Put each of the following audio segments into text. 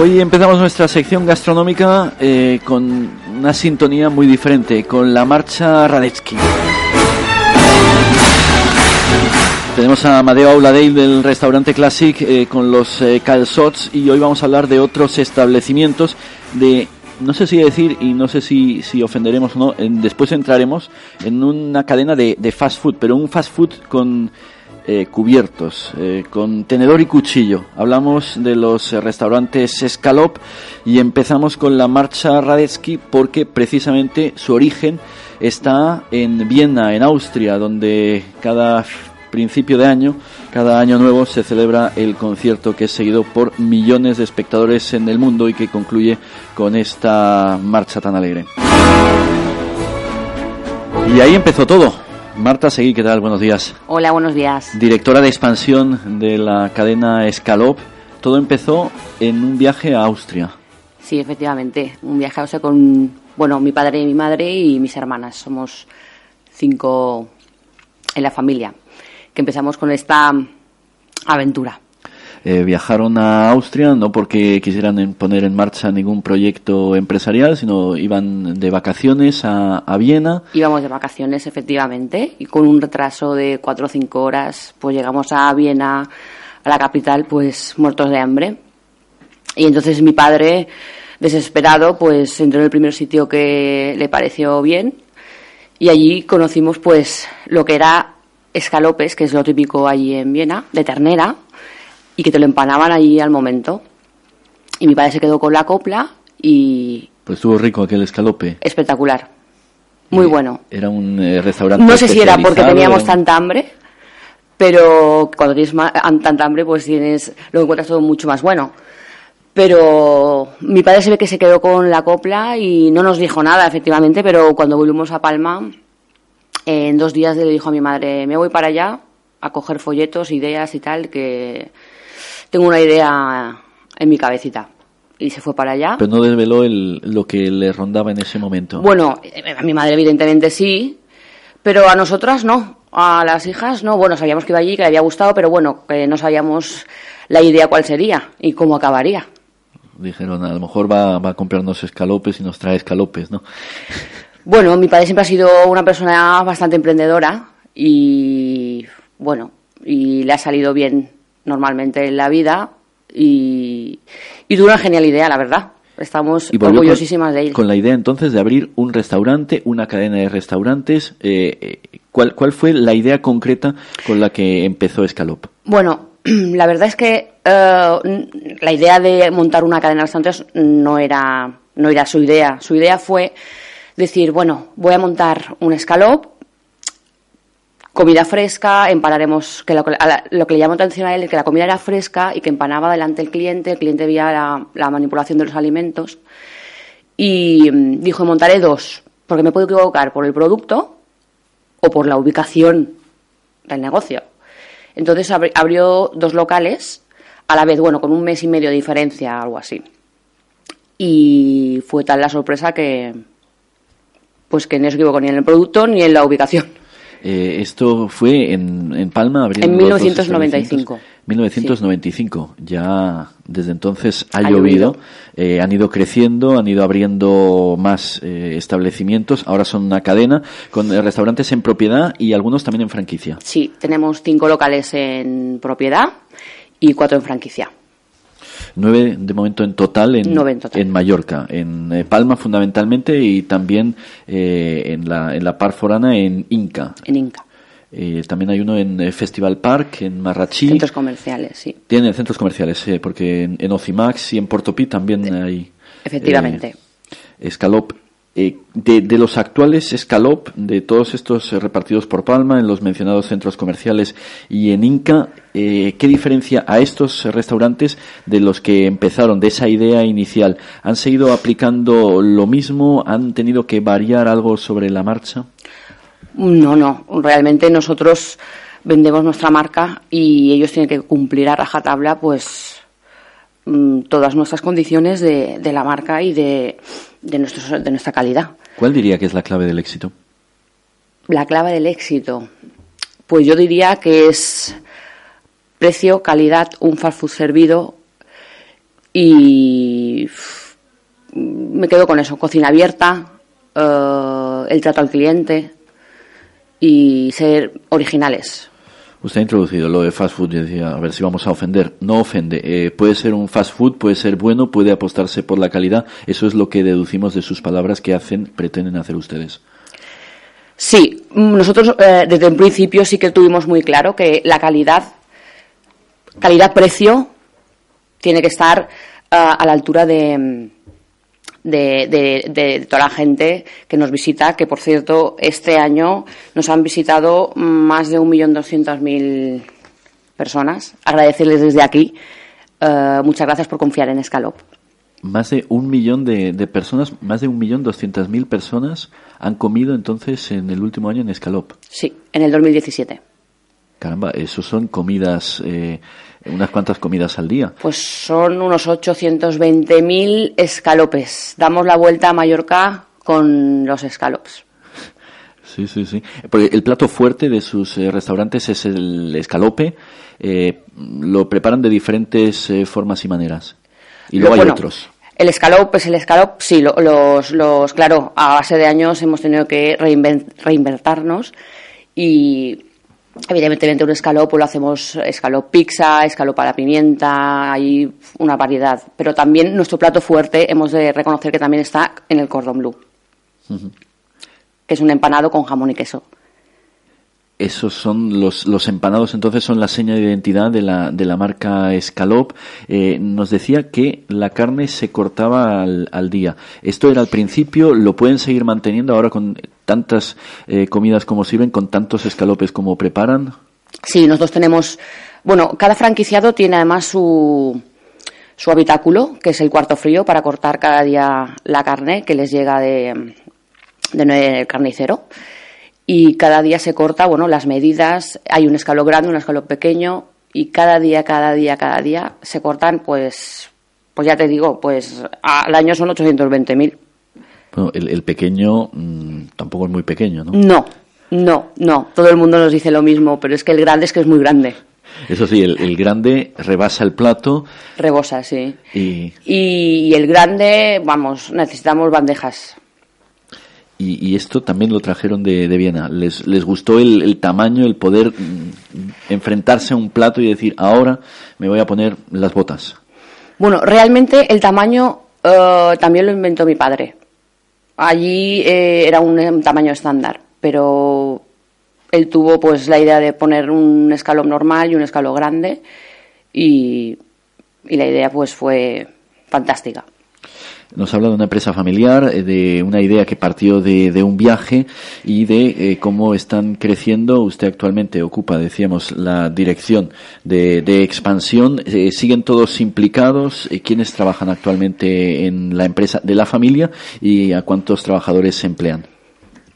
Hoy empezamos nuestra sección gastronómica eh, con una sintonía muy diferente, con la marcha Radetzky. Tenemos a Amadeo Auladale del restaurante Classic eh, con los eh, calzots y hoy vamos a hablar de otros establecimientos de, no sé si decir y no sé si, si ofenderemos o no, en- después entraremos en una cadena de, de fast food, pero un fast food con eh, cubiertos, eh, con tenedor y cuchillo. Hablamos de los eh, restaurantes Escalop y empezamos con la marcha Radetzky porque precisamente su origen está en Viena, en Austria, donde cada principio de año, cada año nuevo se celebra el concierto que es seguido por millones de espectadores en el mundo y que concluye con esta marcha tan alegre. Y ahí empezó todo. Marta Seguí, ¿qué tal? Buenos días Hola, buenos días. directora de expansión de la cadena Escalop. Todo empezó en un viaje a Austria. Sí, efectivamente, un viaje a Austria con, bueno, mi padre y mi madre y mis hermanas. Somos cinco en la familia, que empezamos con esta aventura. Eh, viajaron a Austria no porque quisieran poner en marcha ningún proyecto empresarial, sino iban de vacaciones a, a Viena. Íbamos de vacaciones, efectivamente, y con un retraso de cuatro o cinco horas, pues llegamos a Viena, a la capital, pues muertos de hambre. Y entonces mi padre, desesperado, pues entró en el primer sitio que le pareció bien y allí conocimos pues lo que era escalopes, que es lo típico allí en Viena, de ternera, y que te lo empanaban allí al momento. Y mi padre se quedó con la copla y Pues estuvo rico aquel escalope. espectacular. Muy Eh, bueno. Era un eh, restaurante. No sé si era porque teníamos en- tanta hambre, pero cuando tienes tanta hambre, pues tienes, lo encuentras todo mucho más bueno. Pero mi padre se ve que se quedó con la copla y no nos dijo nada, efectivamente, pero cuando volvimos a Palma, en dos días le dijo a mi madre, me voy para allá a coger folletos, ideas y tal, que tengo una idea en mi cabecita. Y se fue para allá. Pero no desveló el- lo que le rondaba en ese momento. Bueno, eh, a mi madre evidentemente sí, pero a nosotras no, a las hijas no. Bueno, sabíamos que iba allí, que le había gustado, pero bueno, que no sabíamos la idea cuál sería y cómo acabaría. Dijeron, a lo mejor va, va a comprarnos escalopes y nos trae escalopes, ¿no? Bueno, mi padre siempre ha sido una persona bastante emprendedora y bueno, y le ha salido bien normalmente en la vida y, y tuvo una genial idea, la verdad. Estamos Y orgullosísimas con, de él. con la idea entonces de abrir un restaurante, una cadena de restaurantes. eh, eh, ¿cuál, ¿Cuál fue la idea concreta con la que empezó Escalop? Bueno, la verdad es que eh, la idea de montar una cadena de restaurantes no era, no era su idea. Su idea fue decir, bueno, voy a montar un escalop, comida fresca, empanaremos, que lo, lo que le llamó atención a él es que la comida era fresca y que empanaba delante el cliente, el cliente veía la, la manipulación de los alimentos y mm, dijo, montaré dos, porque me puedo equivocar por el producto o por la ubicación del negocio. Entonces abri- abrió dos locales a la vez, bueno, con un mes y medio de diferencia, algo así. Y fue tal la sorpresa que, pues que no se equivocó ni en el producto ni en la ubicación. Eh, esto fue en, en Palma. abrieron En los dos 1995. establecimientos. 1995. Ya desde entonces ha, Ha llovido. llovido. Eh, han ido creciendo, han ido abriendo más eh, establecimientos. Ahora son una cadena con eh, restaurantes en propiedad y algunos también en franquicia. Sí, tenemos cinco locales en propiedad y cuatro en franquicia. Nueve de momento en total en, en total. Mallorca, en eh, Palma fundamentalmente y también eh, en, la, en la par forana en Inca. En Inca. Eh, también hay uno en eh, Festival Park, en Marrachí. Centros comerciales, sí. Tienen centros comerciales, eh, porque en, en Ocimax y en Portopí también hay. Efectivamente. eh, Escalop Eh, de, los actuales Escalop, de todos estos eh, repartidos por Palma, en los mencionados centros comerciales y en Inca, eh, ¿qué diferencia a estos restaurantes de los que empezaron, de esa idea inicial? ¿Han seguido aplicando lo mismo? ¿Han tenido que variar algo sobre la marcha? No, no. Realmente nosotros vendemos nuestra marca y ellos tienen que cumplir a rajatabla, pues mm, todas nuestras condiciones de, de la marca y de, de, nuestros- de nuestra calidad. ¿Cuál diría que es la clave del éxito? La clave del éxito, pues yo diría que es precio, calidad, un fast food servido y me quedo con eso, cocina abierta, eh, el trato al cliente y ser originales. Usted ha introducido lo de fast food, yo decía, a ver si vamos a ofender. No ofende. Eh, puede ser un fast food, puede ser bueno, puede apostarse por la calidad. Eso es lo que deducimos de sus palabras que hacen, pretenden hacer ustedes. Sí, mm, nosotros eh, desde un principio sí que tuvimos muy claro que la calidad, calidad-precio, tiene que estar ah, a la altura de, mm, de, de- de toda la gente que nos visita, que por cierto, este año nos han visitado más de 1.200.000 personas. Agradecerles desde aquí. eh, muchas gracias por confiar en Escalop. Más de un millón de, de personas, más de un millón doscientas mil personas han comido entonces en el último año en Escalop. Sí, en el 2017. Caramba, eso son comidas, eh, unas cuantas comidas al día. Pues son unos 820.000 escalopes. Damos la vuelta a Mallorca con los escalopes. Sí, sí, sí. Porque el plato fuerte de sus eh, restaurantes es el escalope. eh, lo preparan de diferentes eh, formas y maneras. Y luego hay Bueno, otros. El escalop es el escalop, sí, lo- los, los, claro, a base de años hemos tenido que reinven- reinventarnos y evidentemente un escalop pues lo hacemos escalop pizza, escalop a la pimienta, hay una variedad. Pero también nuestro plato fuerte hemos de reconocer que también está en el cordón blue, que es un empanado con jamón y queso. Esos son los, los empanados, entonces son la seña de identidad de la, de la marca Escalop. Eh, nos decía que la carne se cortaba al, al día. Esto era al principio, lo pueden seguir manteniendo ahora con tantas eh, comidas como sirven, con tantos escalopes como preparan. Sí, nosotros tenemos, bueno, cada franquiciado tiene además su, su habitáculo, que es el cuarto frío, para cortar cada día la carne que les llega de, de carnicero. Y cada día se corta, bueno, las medidas, hay un escalón grande, un escalón pequeño, y cada día, cada día, cada día se cortan, pues, pues ya te digo, pues al año son 820.000. Bueno, el, el pequeño mm, tampoco es muy pequeño, ¿no? No, no, no, todo el mundo nos dice lo mismo, pero es que el grande es que es muy grande. Eso sí, el, el grande rebasa el plato Rebosa, sí. y, Y, y el grande, vamos, necesitamos bandejas. Y, esto también lo trajeron de, de Viena. Les, les gustó el, tamaño, el poder mm, enfrentarse a un plato y decir, ahora me voy a poner las botas. Bueno, realmente el tamaño eh, también lo inventó mi padre. Allí eh, era un, tamaño estándar, pero él tuvo pues la idea de poner un escalón normal y un escalón grande y, y la idea pues fue fantástica. Nos habla de una empresa familiar, eh, de una idea que partió de, un viaje y de eh, cómo están creciendo. Usted actualmente ocupa, decíamos, la dirección de, expansión. Eh, ¿Siguen todos implicados? ¿Quiénes trabajan actualmente en la empresa de la familia y a cuántos trabajadores se emplean?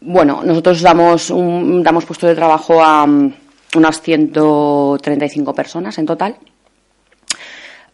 Bueno, nosotros damos, un, damos puesto de trabajo a mm, unas 135 personas en total.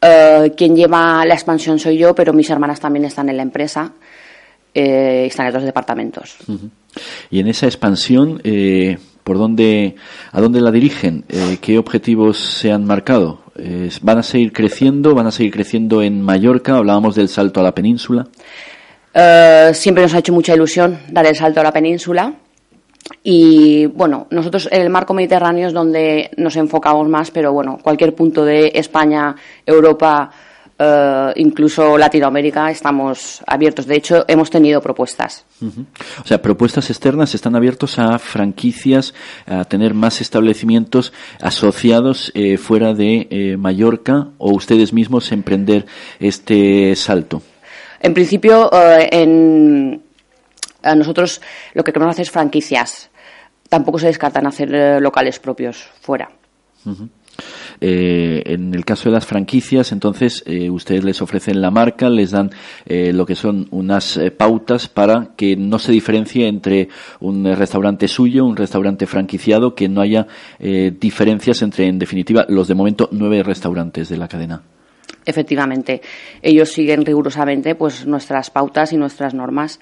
Eh, quien lleva la expansión soy yo, pero mis hermanas también están en la empresa. eh, están en otros departamentos. Y en esa expansión, eh, ¿por dónde, a dónde la dirigen? Eh, ¿Qué objetivos se han marcado? Eh, ¿Van a seguir creciendo? ¿Van a seguir creciendo en Mallorca? Hablábamos del salto a la península. Siempre nos ha hecho mucha ilusión dar el salto a la península. Y bueno, nosotros en el marco mediterráneo es donde nos enfocamos más, pero bueno, cualquier punto de España, Europa, eh, incluso Latinoamérica, estamos abiertos. De hecho, hemos tenido propuestas. O sea, propuestas externas están abiertos a franquicias, a tener más establecimientos asociados eh, fuera de eh, Mallorca o ustedes mismos emprender este salto. En principio, en, Eh, nosotros lo que queremos hacer es franquicias. Tampoco se descartan hacer eh, locales propios fuera. Eh, en el caso de las franquicias, entonces, eh, ustedes les ofrecen la marca, les dan eh, lo que son unas eh, pautas para que no se diferencie entre un restaurante suyo, un restaurante franquiciado, que no haya eh, diferencias entre, en definitiva, los de momento nueve restaurantes de la cadena. Efectivamente, ellos siguen rigurosamente pues nuestras pautas y nuestras normas.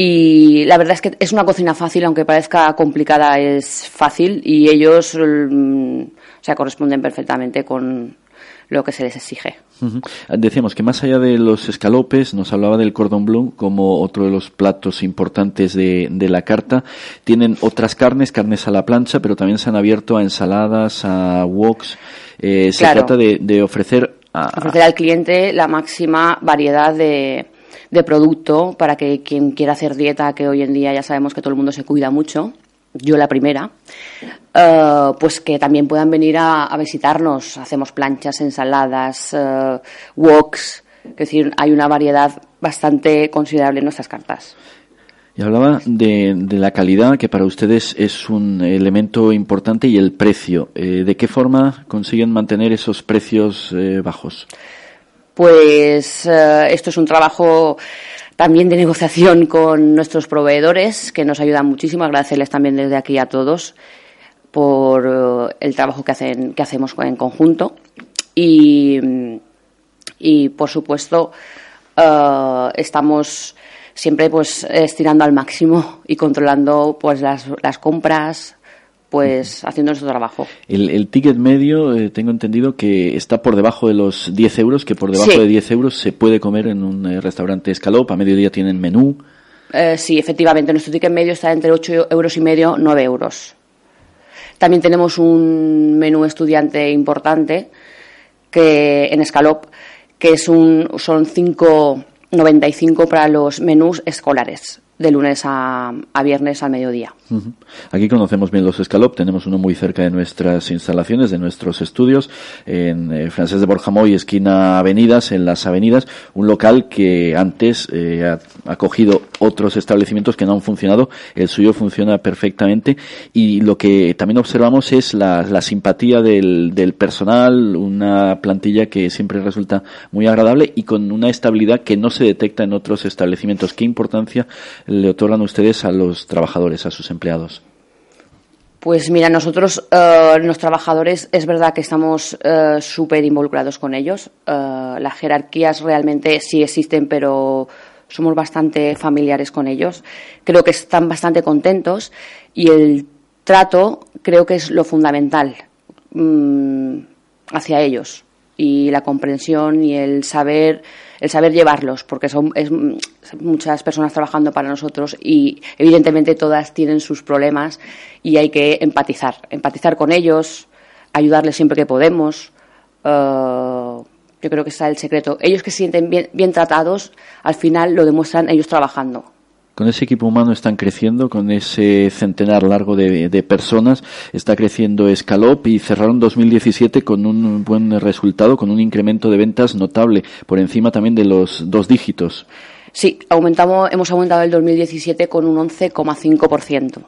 Y la verdad es que es una cocina fácil, aunque parezca complicada, es fácil y ellos mm, o sea, corresponden perfectamente con lo que se les exige. Decíamos que más allá de los escalopes, nos hablaba del cordon bleu como otro de los platos importantes de, de la carta. Tienen otras carnes, carnes a la plancha, pero también se han abierto a ensaladas, a woks. Eh, se Claro. trata de, de ofrecer a, Ofrecer al cliente la máxima variedad de, de producto para que quien quiera hacer dieta, que hoy en día ya sabemos que todo el mundo se cuida mucho, yo la primera, eh, pues que también puedan venir a, visitarnos. Hacemos planchas, ensaladas, eh, woks, es decir, hay una variedad bastante considerable en nuestras cartas. Y hablaba de, de la calidad, que para ustedes es un elemento importante, y el precio. Eh, ¿De qué forma consiguen mantener esos precios eh, bajos? Pues eh, esto es un trabajo también de negociación con nuestros proveedores, que nos ayudan muchísimo. Agradecerles también desde aquí a todos por eh, el trabajo que, hacen, que hacemos en conjunto. Y, por supuesto, eh, estamos siempre pues estirando al máximo y controlando pues las compras, pues haciendo nuestro trabajo. El, el ticket medio, eh, tengo entendido que está por debajo de los 10 euros, que por debajo Sí. de 10 euros se puede comer en un eh, restaurante escalop. A mediodía tienen menú. Eh, sí, efectivamente, nuestro ticket medio está entre 8 euros y medio, 9 euros. También tenemos un menú estudiante importante que en Escalop, que es un, son 5,95 para los menús escolares, de lunes a, a viernes al mediodía. Aquí conocemos bien los escalop, tenemos uno muy cerca de nuestras instalaciones, de nuestros estudios, en eh, Francés de Borjamoy, esquina Avenidas, en las Avenidas, un local que antes eh, ha acogido otros establecimientos que no han funcionado, el suyo funciona perfectamente. Y lo que también observamos es la, la simpatía del, del personal, una plantilla que siempre resulta muy agradable y con una estabilidad que no se detecta en otros establecimientos. ¿Qué importancia le otorgan ustedes a los trabajadores, a sus empleados? Pues mira, nosotros, eh, los trabajadores, es verdad que estamos eh, súper involucrados con ellos. Eh, las jerarquías realmente sí existen, pero somos bastante familiares con ellos. Creo que están bastante contentos y el trato creo que es lo fundamental mm, hacia ellos y la comprensión y el saber el saber llevarlos porque son es, muchas personas trabajando para nosotros y evidentemente todas tienen sus problemas y hay que empatizar empatizar con ellos ayudarles siempre que podemos. Eh, yo creo que está el secreto. Ellos que se sienten bien, bien tratados al final lo demuestran ellos trabajando Con ese equipo humano están creciendo, con ese centenar largo de, de personas, está creciendo Escalop y cerraron 2017 con un buen resultado, con un incremento de ventas notable, por encima también de los dos dígitos. Sí, aumentamos, hemos aumentado el 2017 con un 11,5%.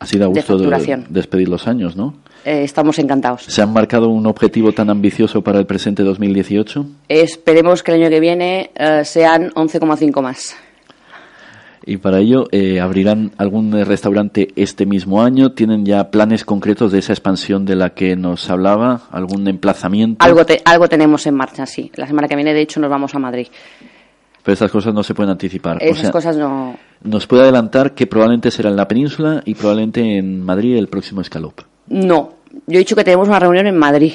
Así da gusto de- despedir los años, ¿no? Eh, estamos encantados. ¿Se han marcado un objetivo tan ambicioso para el presente 2018? Esperemos que el año que viene eh, sean 11,5 más. Y para ello, eh, ¿abrirán algún restaurante este mismo año? ¿Tienen ya planes concretos de esa expansión de la que nos hablaba? ¿Algún emplazamiento? Algo, te- algo tenemos en marcha, sí. La semana que viene, de hecho, nos vamos a Madrid. Pero estas cosas no se pueden anticipar. O Esas sea, cosas no. Nos puede adelantar que probablemente será en la península y probablemente en Madrid el próximo escalop. No. Yo he dicho que tenemos una reunión en Madrid,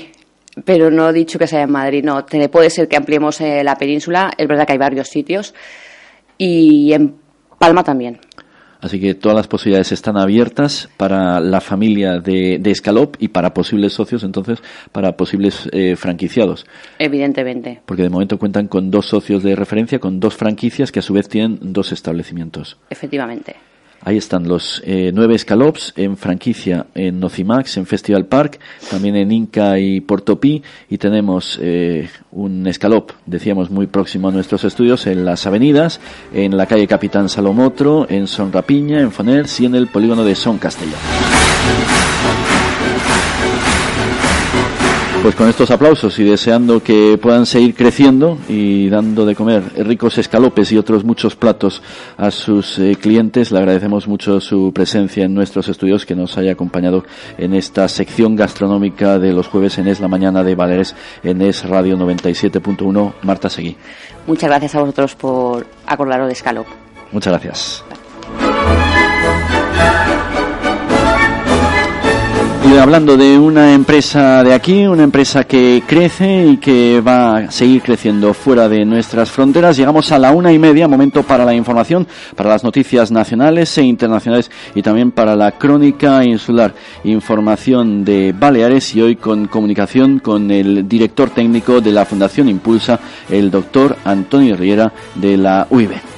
pero no he dicho que sea en Madrid. No, puede ser que ampliemos eh, la península. Es verdad que hay varios sitios. Y en Palma también. Así que todas las posibilidades están abiertas para la familia de, de Escalop y para posibles socios, entonces, para posibles eh, franquiciados. Evidentemente. Porque de momento cuentan con dos socios de referencia, con dos franquicias que a su vez tienen dos establecimientos. Efectivamente. Ahí están los eh, nueve escalops en franquicia en Nocimax, en Festival Park, también en Inca y Portopí. Y tenemos eh, un escalop, decíamos, muy próximo a nuestros estudios en las avenidas, en la calle Capitán Salomotro, en Son Rapiña, en Foners y en el polígono de Son Castellón. Pues con estos aplausos y deseando que puedan seguir creciendo y dando de comer ricos escalopes y otros muchos platos a sus eh, clientes, le agradecemos mucho su presencia en nuestros estudios, que nos haya acompañado en esta sección gastronómica de los jueves en Es la Mañana de Valeres en Es Radio 97.1. Marta Seguí. Muchas gracias a vosotros por acordaros de escalop. Muchas gracias. Y hablando de una empresa de aquí, una empresa que crece y que va a seguir creciendo fuera de nuestras fronteras, llegamos a la una y media, momento para la información, para las noticias nacionales e internacionales y también para la crónica insular. Información de Baleares y hoy con comunicación con el director técnico de la Fundación Impulsa, el doctor Antonio Riera de la UIB.